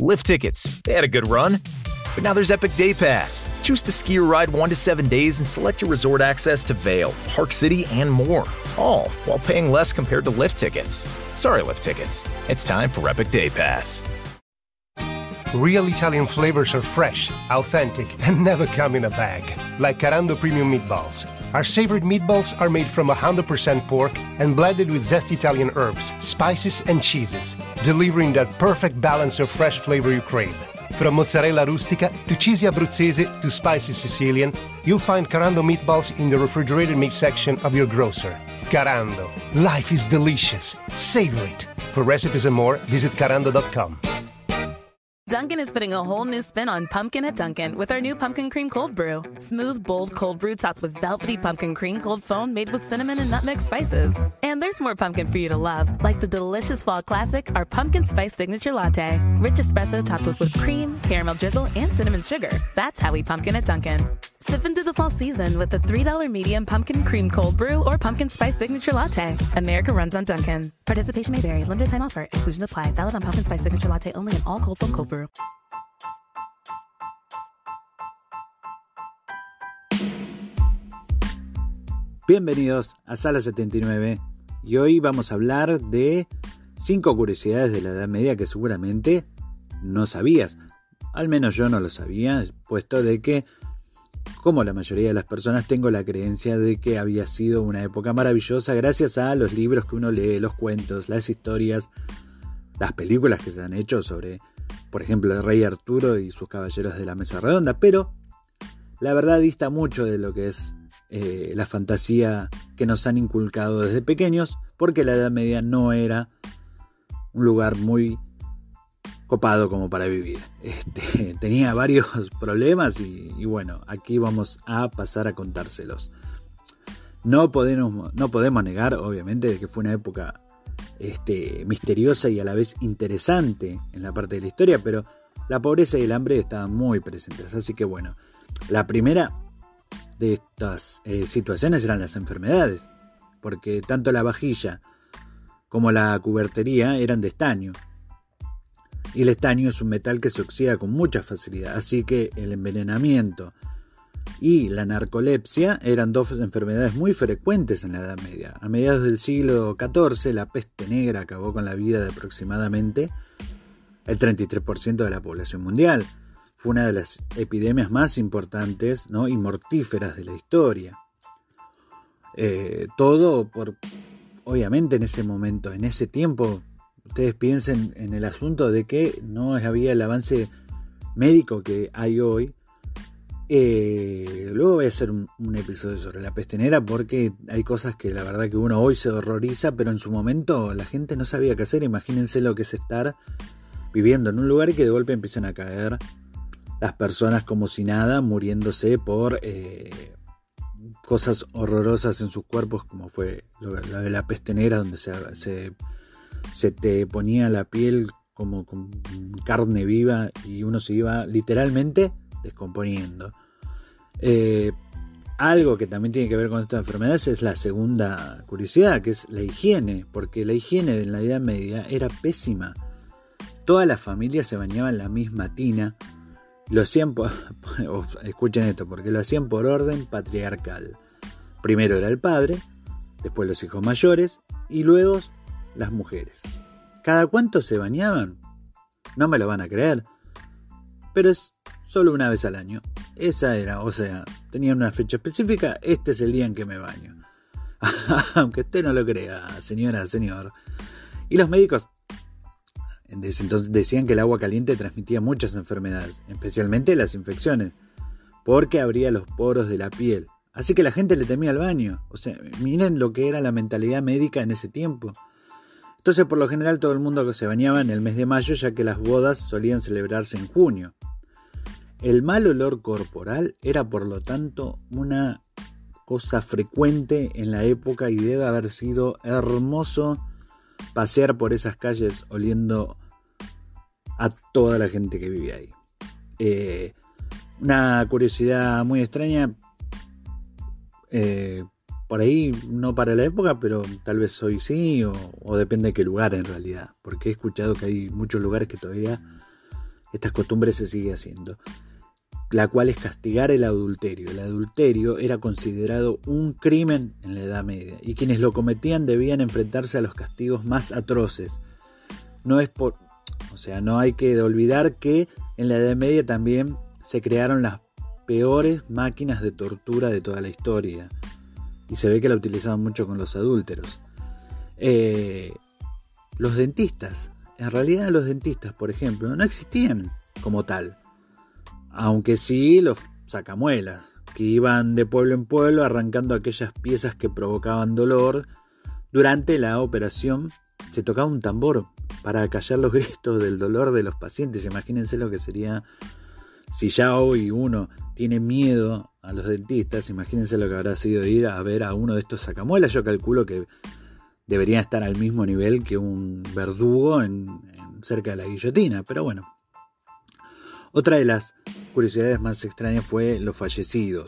Lift tickets, they had a good run. But now there's Epic Day Pass. Choose to ski or ride one to seven days and select your resort access to Vail, Park City, and more. All while paying less compared to lift tickets. Sorry, lift tickets. It's time for Epic Day Pass. Real Italian flavors are fresh, authentic, and never come in a bag. Like Carando Premium Meatballs. Our savored meatballs are made from 100% pork and blended with zest Italian herbs, spices, and cheeses, delivering that perfect balance of fresh flavor you crave. From mozzarella rustica to cheesy Abruzzese to spicy Sicilian, you'll find Carando meatballs in the refrigerated meat section of your grocer. Carando. Life is delicious. Savor it. For recipes and more, visit carando.com. Dunkin' is putting a whole new spin on pumpkin at Dunkin' with our new pumpkin cream cold brew. Smooth, bold cold brew topped with velvety pumpkin cream cold foam made with cinnamon and nutmeg spices. And there's more pumpkin for you to love, like the delicious fall classic, our pumpkin spice signature latte. Rich espresso topped with whipped cream, caramel drizzle, and cinnamon sugar. That's how we pumpkin at Dunkin'. Sip into the fall season with the $3 medium pumpkin cream cold brew or pumpkin spice signature latte. America runs on Dunkin'. Participation may vary. Limited time offer. Exclusions apply. Valid on pumpkin spice signature latte only in all cold foam cold brew. Bienvenidos a Sala 79 y hoy vamos a hablar de 5 curiosidades de la Edad Media que seguramente no sabías. Al menos yo no lo sabía, puesto de que, como la mayoría de las personas, tengo la creencia de que había sido una época maravillosa gracias a los libros que uno lee, los cuentos, las historias, las películas que se han hecho sobre, por ejemplo, el rey Arturo y sus caballeros de la Mesa Redonda, pero la verdad dista mucho de lo que es eh, la fantasía que nos han inculcado desde pequeños, porque la Edad Media no era un lugar muy copado como para vivir. Este, tenía varios problemas y, bueno, aquí vamos a pasar a contárselos. No podemos, no podemos negar, obviamente, que fue una época este, misteriosa y a la vez interesante en la parte de la historia, pero la pobreza y el hambre estaban muy presentes. Así que bueno, la primera de estas eh, situaciones eran las enfermedades, porque tanto la vajilla como la cubertería eran de estaño. Y el estaño es un metal que se oxida con mucha facilidad, así que el envenenamiento y la narcolepsia eran dos enfermedades muy frecuentes en la Edad Media. A mediados del siglo XIV, la peste negra acabó con la vida de aproximadamente el 33% de la población mundial fue una de las epidemias más importantes ¿no? y mortíferas de la historia. Eh, todo por, obviamente en ese momento, en ese tiempo, ustedes piensen en el asunto de que no había el avance médico que hay hoy. Eh, luego voy a hacer un, episodio sobre la peste negra porque hay cosas que la verdad que uno hoy se horroriza, pero en su momento la gente no sabía qué hacer. Imagínense lo que es estar viviendo en un lugar que de golpe empiezan a caer las personas como si nada, muriéndose por eh, cosas horrorosas en sus cuerpos, como fue la de la peste negra, donde se, se, se, te ponía la piel como con carne viva y uno se iba literalmente descomponiendo. Eh, algo que también tiene que ver con estas enfermedades es la segunda curiosidad, que es la higiene, porque la higiene en la Edad Media era pésima. Toda la familia se bañaba en la misma tina, lo hacían por, escuchen esto, porque lo hacían por orden patriarcal. Primero era el padre, después los hijos mayores y luego las mujeres. ¿Cada cuánto se bañaban? No me lo van a creer, pero es solo una vez al año. Esa era, o sea, tenían una fecha específica, este es el día en que me baño. Aunque usted no lo crea, señora, señor. Y los médicos entonces decían que el agua caliente transmitía muchas enfermedades, especialmente las infecciones, porque abría los poros de la piel. Así que la gente le temía al baño. O sea, miren lo que era la mentalidad médica en ese tiempo. Entonces, por lo general, todo el mundo se bañaba en el mes de mayo, ya que las bodas solían celebrarse en junio. El mal olor corporal era, por lo tanto, una cosa frecuente en la época y debe haber sido hermoso pasear por esas calles oliendo a toda la gente que vive ahí. Eh, una curiosidad muy extraña, eh, por ahí no para la época, pero tal vez hoy sí, o, depende de qué lugar en realidad, porque he escuchado que hay muchos lugares que todavía Esta costumbre se sigue haciendo, la cual es castigar el adulterio. El adulterio era considerado un crimen en la Edad Media y quienes lo cometían debían enfrentarse a los castigos más atroces. No es por, o sea, no hay que olvidar que en la Edad Media también se crearon las peores máquinas de tortura de toda la historia. Y se ve que la utilizaban mucho con los adúlteros. Eh, los dentistas. En realidad los dentistas, por ejemplo, no existían como tal. Aunque sí los sacamuelas, que iban de pueblo en pueblo arrancando aquellas piezas que provocaban dolor. Durante la operación se tocaba un tambor para callar los gritos del dolor de los pacientes. Imagínense lo que sería si ya hoy uno tiene miedo a los dentistas, imagínense lo que habrá sido ir a ver a uno de estos sacamuelas. Yo calculo que deberían estar al mismo nivel que un verdugo en, cerca de la guillotina, pero bueno. Otra de las curiosidades más extrañas fue los fallecidos.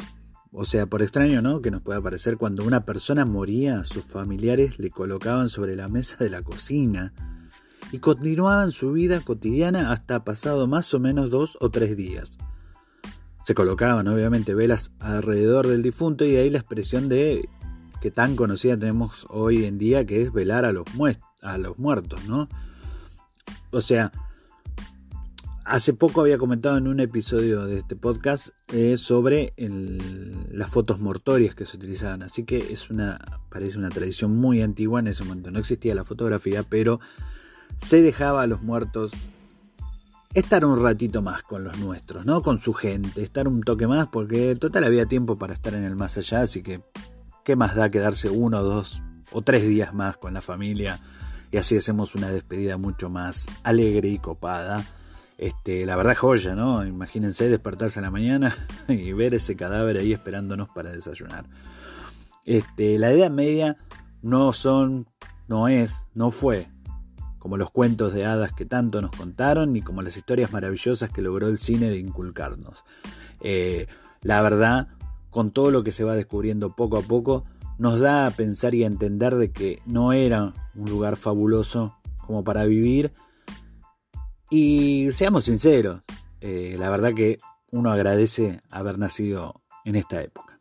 O sea, por extraño, ¿no? Que nos pueda parecer cuando una persona moría, sus familiares le colocaban sobre la mesa de la cocina y continuaban su vida cotidiana hasta pasado más o menos dos o tres días. Se colocaban obviamente velas alrededor del difunto y de ahí la expresión de que tan conocida tenemos hoy en día que es velar a los, a los muertos, ¿no? O sea, hace poco había comentado en un episodio de este podcast eh, sobre las fotos mortorias que se utilizaban, así que es una, parece una tradición muy antigua en ese momento. No existía la fotografía, pero se dejaba a los muertos estar un ratito más con los nuestros, ¿no? Con su gente, estar un toque más, porque total había tiempo para estar en el más allá, así que ¿qué más da quedarse uno, dos o tres días más con la familia? Y así hacemos una despedida mucho más alegre y copada. Este, la verdad joya, ¿no? Imagínense despertarse en la mañana y ver ese cadáver ahí esperándonos para desayunar. Este, la Edad Media no son, no es, no fue como los cuentos de hadas que tanto nos contaron, ni como las historias maravillosas que logró el cine de inculcarnos. Eh, la verdad, con todo lo que se va descubriendo poco a poco, nos da a pensar y a entender de que no era un lugar fabuloso como para vivir. Y seamos sinceros, eh, la verdad que uno agradece haber nacido en esta época.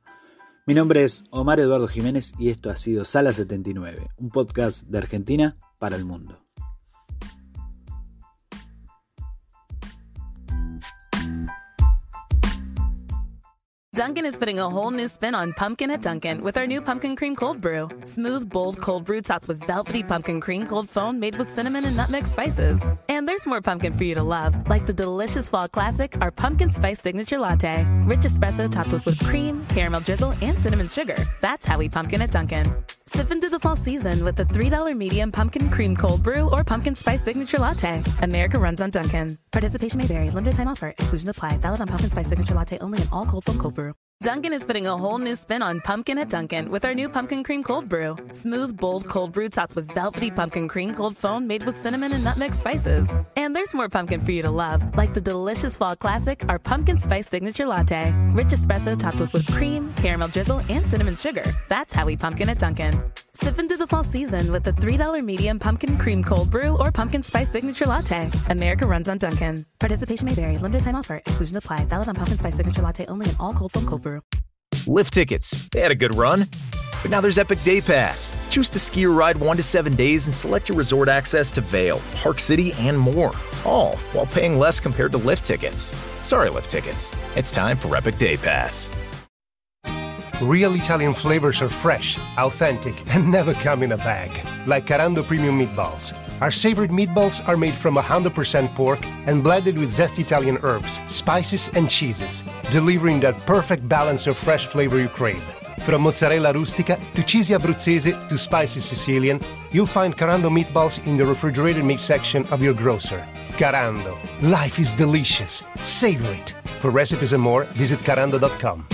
Mi nombre es Omar Eduardo Jiménez y esto ha sido Sala 79, un podcast de Argentina para el mundo. Dunkin' is putting a whole new spin on pumpkin at Dunkin' with our new pumpkin cream cold brew. Smooth, bold cold brew topped with velvety pumpkin cream cold foam made with cinnamon and nutmeg spices. And there's more pumpkin for you to love, like the delicious fall classic, our pumpkin spice signature latte. Rich espresso topped with whipped cream, caramel drizzle, and cinnamon sugar. That's how we pumpkin at Dunkin'. Sip into the fall season with the $3 medium pumpkin cream cold brew or pumpkin spice signature latte. America runs on Dunkin'. Participation may vary. Limited time offer. Exclusions apply. Valid on pumpkin spice signature latte only in all cold foam cold brew. Dunkin' is putting a whole new spin on pumpkin at Dunkin' with our new pumpkin cream cold brew. Smooth, bold cold brew topped with velvety pumpkin cream cold foam made with cinnamon and nutmeg spices. And there's more pumpkin for you to love, like the delicious fall classic, our pumpkin spice signature latte. Rich espresso topped with whipped cream, caramel drizzle, and cinnamon sugar. That's how we pumpkin at Dunkin'. Sip into the fall season with the $3 medium pumpkin cream cold brew or pumpkin spice signature latte. America runs on Dunkin'. Participation may vary. Limited time offer. Exclusions apply. Valid on pumpkin spice signature latte only in all cold foam cold brew. Lift tickets. They had a good run. But now there's Epic Day Pass. Choose to ski or ride one to seven days and select your resort access to Vail, Park City, and more. All while paying less compared to lift tickets. Sorry, lift tickets. It's time for Epic Day Pass. Real Italian flavors are fresh, authentic, and never come in a bag. Like Carando Premium Meatballs. Our savored meatballs are made from 100% pork and blended with zest Italian herbs, spices, and cheeses, delivering that perfect balance of fresh flavor you crave. From mozzarella rustica to cheesy Abruzzese to spicy Sicilian, you'll find Carando meatballs in the refrigerated meat section of your grocer. Carando. Life is delicious. Savor it. For recipes and more, visit carando.com.